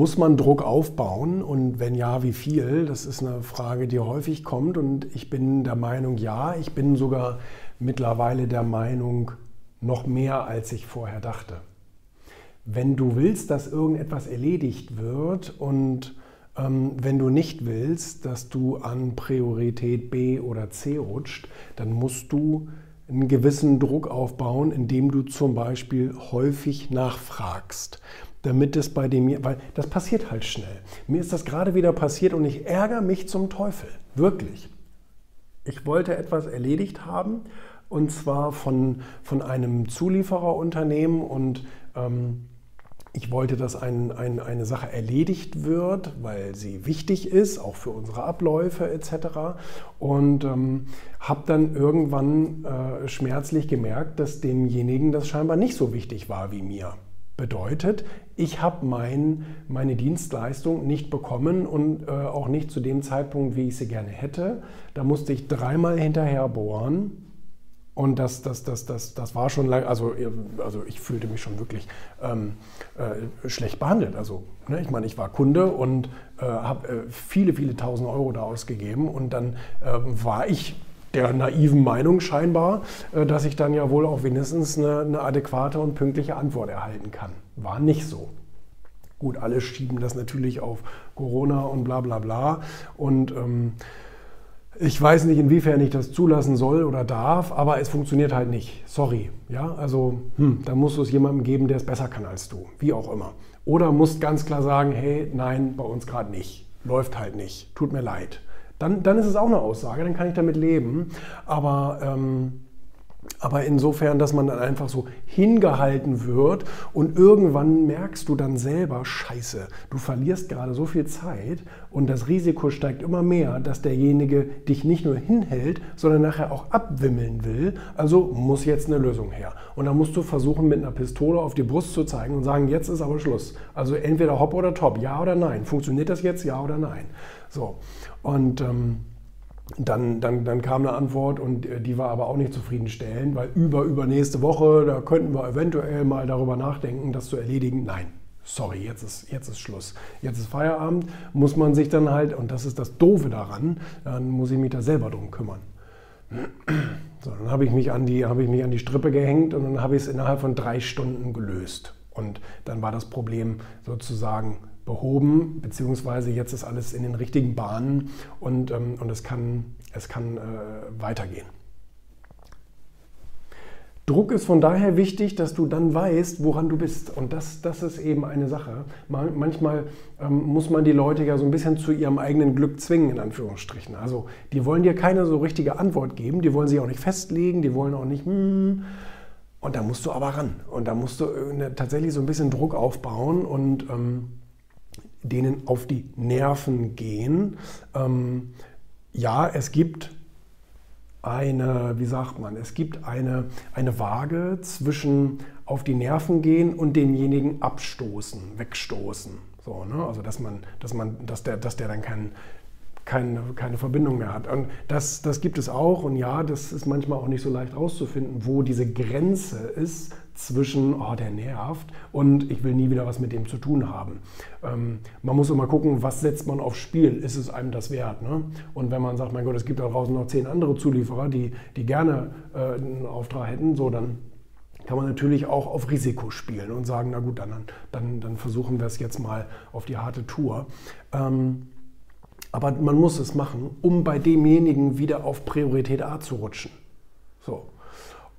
muss man Druck aufbauen und wenn ja, wie viel? Das ist eine Frage, die häufig kommt und ich bin der Meinung, ja, ich bin sogar mittlerweile der Meinung, noch mehr, als ich vorher dachte. Wenn du willst, dass irgendetwas erledigt wird und ähm, wenn du nicht willst, dass du an Priorität B oder C rutscht, dann musst du einen gewissen Druck aufbauen, indem du zum Beispiel häufig nachfragst damit es bei dem, weil das passiert halt schnell. Mir ist das gerade wieder passiert und ich ärgere mich zum Teufel, wirklich. Ich wollte etwas erledigt haben und zwar von, von einem Zuliefererunternehmen und ähm, ich wollte, dass ein, ein, eine Sache erledigt wird, weil sie wichtig ist, auch für unsere Abläufe etc. Und ähm, habe dann irgendwann äh, schmerzlich gemerkt, dass demjenigen das scheinbar nicht so wichtig war wie mir. Bedeutet, ich habe mein, meine Dienstleistung nicht bekommen und äh, auch nicht zu dem Zeitpunkt, wie ich sie gerne hätte. Da musste ich dreimal hinterher bohren. Und das, das, das, das, das war schon lang, also, also ich fühlte mich schon wirklich ähm, äh, schlecht behandelt. Also ne, ich meine, ich war Kunde und äh, habe äh, viele, viele tausend Euro da ausgegeben und dann ähm, war ich der naiven Meinung scheinbar, äh, dass ich dann ja wohl auch wenigstens eine, eine adäquate und pünktliche Antwort erhalten kann. War nicht so. Gut, alle schieben das natürlich auf Corona und bla bla bla. Und ähm, ich weiß nicht, inwiefern ich das zulassen soll oder darf, aber es funktioniert halt nicht. Sorry. Ja, also hm, dann musst du es jemandem geben, der es besser kann als du. Wie auch immer. Oder musst ganz klar sagen, hey, nein, bei uns gerade nicht. Läuft halt nicht. Tut mir leid dann, dann ist es auch eine Aussage, dann kann ich damit leben. Aber, ähm, aber insofern, dass man dann einfach so hingehalten wird und irgendwann merkst du dann selber, scheiße, du verlierst gerade so viel Zeit und das Risiko steigt immer mehr, dass derjenige dich nicht nur hinhält, sondern nachher auch abwimmeln will. Also muss jetzt eine Lösung her. Und dann musst du versuchen, mit einer Pistole auf die Brust zu zeigen und sagen, jetzt ist aber Schluss. Also entweder hopp oder top, ja oder nein. Funktioniert das jetzt, ja oder nein? So. Und ähm, dann, dann, dann kam eine Antwort und äh, die war aber auch nicht zufriedenstellend, weil über, über nächste Woche, da könnten wir eventuell mal darüber nachdenken, das zu erledigen. Nein, sorry, jetzt ist, jetzt ist Schluss. Jetzt ist Feierabend, muss man sich dann halt, und das ist das Doofe daran, dann muss ich mich da selber drum kümmern. So, dann habe ich, mich an die, habe ich mich an die Strippe gehängt und dann habe ich es innerhalb von drei Stunden gelöst. Und dann war das Problem sozusagen behoben, beziehungsweise jetzt ist alles in den richtigen Bahnen und, ähm, und es kann, es kann äh, weitergehen. Druck ist von daher wichtig, dass du dann weißt, woran du bist. Und das, das ist eben eine Sache. Manchmal ähm, muss man die Leute ja so ein bisschen zu ihrem eigenen Glück zwingen, in Anführungsstrichen. Also die wollen dir keine so richtige Antwort geben, die wollen sich auch nicht festlegen, die wollen auch nicht, hm, und da musst du aber ran. Und da musst du äh, tatsächlich so ein bisschen Druck aufbauen und ähm, denen auf die Nerven gehen. Ähm, ja, es gibt eine, wie sagt man, es gibt eine, eine Waage zwischen auf die Nerven gehen und denjenigen abstoßen, wegstoßen. So, ne? Also dass man, dass man, dass der, dass der dann keinen keine, keine Verbindung mehr hat. Und das, das gibt es auch. Und ja, das ist manchmal auch nicht so leicht rauszufinden, wo diese Grenze ist zwischen, oh, der nervt und ich will nie wieder was mit dem zu tun haben. Ähm, man muss immer gucken, was setzt man aufs Spiel? Ist es einem das wert? Ne? Und wenn man sagt, mein Gott, es gibt da draußen noch zehn andere Zulieferer, die, die gerne äh, einen Auftrag hätten, so dann kann man natürlich auch auf Risiko spielen und sagen, na gut, dann, dann, dann versuchen wir es jetzt mal auf die harte Tour. Ähm, aber man muss es machen, um bei demjenigen wieder auf Priorität A zu rutschen. So.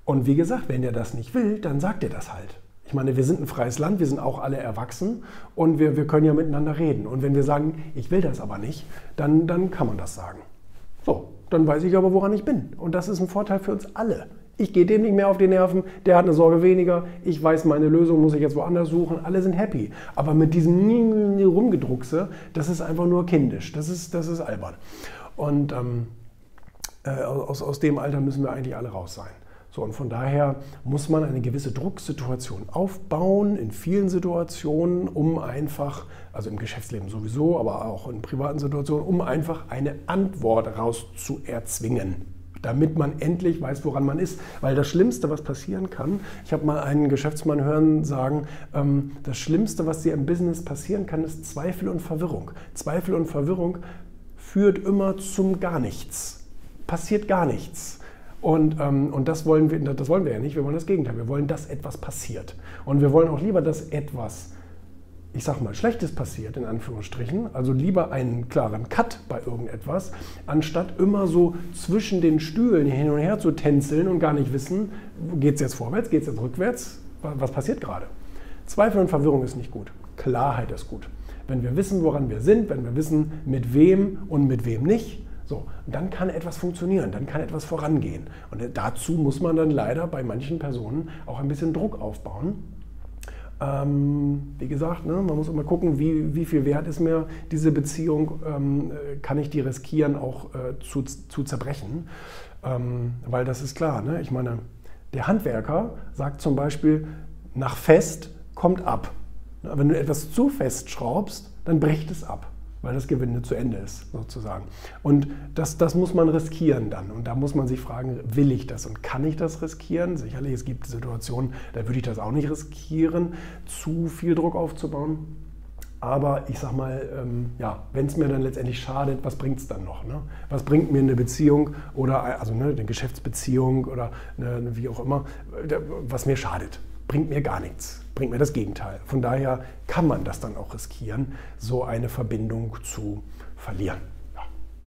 Und wie gesagt, wenn der das nicht will, dann sagt er das halt. Ich meine, wir sind ein freies Land, wir sind auch alle erwachsen und wir, wir können ja miteinander reden. Und wenn wir sagen, ich will das aber nicht, dann, dann kann man das sagen. So, dann weiß ich aber, woran ich bin. Und das ist ein Vorteil für uns alle. Ich gehe dem nicht mehr auf die Nerven, der hat eine Sorge weniger, ich weiß, meine Lösung muss ich jetzt woanders suchen, alle sind happy. Aber mit diesem Rumgedruckse, das ist einfach nur kindisch, das ist, das ist albern. Und ähm, äh, aus, aus dem Alter müssen wir eigentlich alle raus sein. So, und von daher muss man eine gewisse Drucksituation aufbauen, in vielen Situationen, um einfach, also im Geschäftsleben sowieso, aber auch in privaten Situationen, um einfach eine Antwort rauszuerzwingen. damit man endlich weiß, woran man ist. Weil das Schlimmste, was passieren kann, ich habe mal einen Geschäftsmann hören sagen, ähm, das Schlimmste, was dir im Business passieren kann, ist Zweifel und Verwirrung. Zweifel und Verwirrung führt immer zum gar nichts. Passiert gar nichts. Und, ähm, und das, wollen wir, das wollen wir ja nicht, wir wollen das Gegenteil. Wir wollen, dass etwas passiert. Und wir wollen auch lieber, dass etwas ich sag mal, Schlechtes passiert, in Anführungsstrichen, also lieber einen klaren Cut bei irgendetwas, anstatt immer so zwischen den Stühlen hin und her zu tänzeln und gar nicht wissen, geht es jetzt vorwärts, geht es jetzt rückwärts, was passiert gerade. Zweifel und Verwirrung ist nicht gut. Klarheit ist gut. Wenn wir wissen, woran wir sind, wenn wir wissen, mit wem und mit wem nicht, so, dann kann etwas funktionieren, dann kann etwas vorangehen. Und dazu muss man dann leider bei manchen Personen auch ein bisschen Druck aufbauen ähm, wie gesagt, ne, man muss immer gucken, wie, wie viel wert ist mir diese Beziehung, ähm, kann ich die riskieren, auch äh, zu, zu zerbrechen. Ähm, weil das ist klar, ne? ich meine, der Handwerker sagt zum Beispiel, nach fest kommt ab. Wenn du etwas zu fest schraubst, dann bricht es ab weil das Gewinde zu Ende ist, sozusagen. Und das, das muss man riskieren dann. Und da muss man sich fragen, will ich das und kann ich das riskieren? Sicherlich, es gibt Situationen, da würde ich das auch nicht riskieren, zu viel Druck aufzubauen. Aber ich sag mal, ähm, ja, wenn es mir dann letztendlich schadet, was bringt es dann noch? Ne? Was bringt mir eine Beziehung oder also ne, eine Geschäftsbeziehung oder eine, wie auch immer, was mir schadet? Bringt mir gar nichts bringt mir das Gegenteil. Von daher kann man das dann auch riskieren, so eine Verbindung zu verlieren.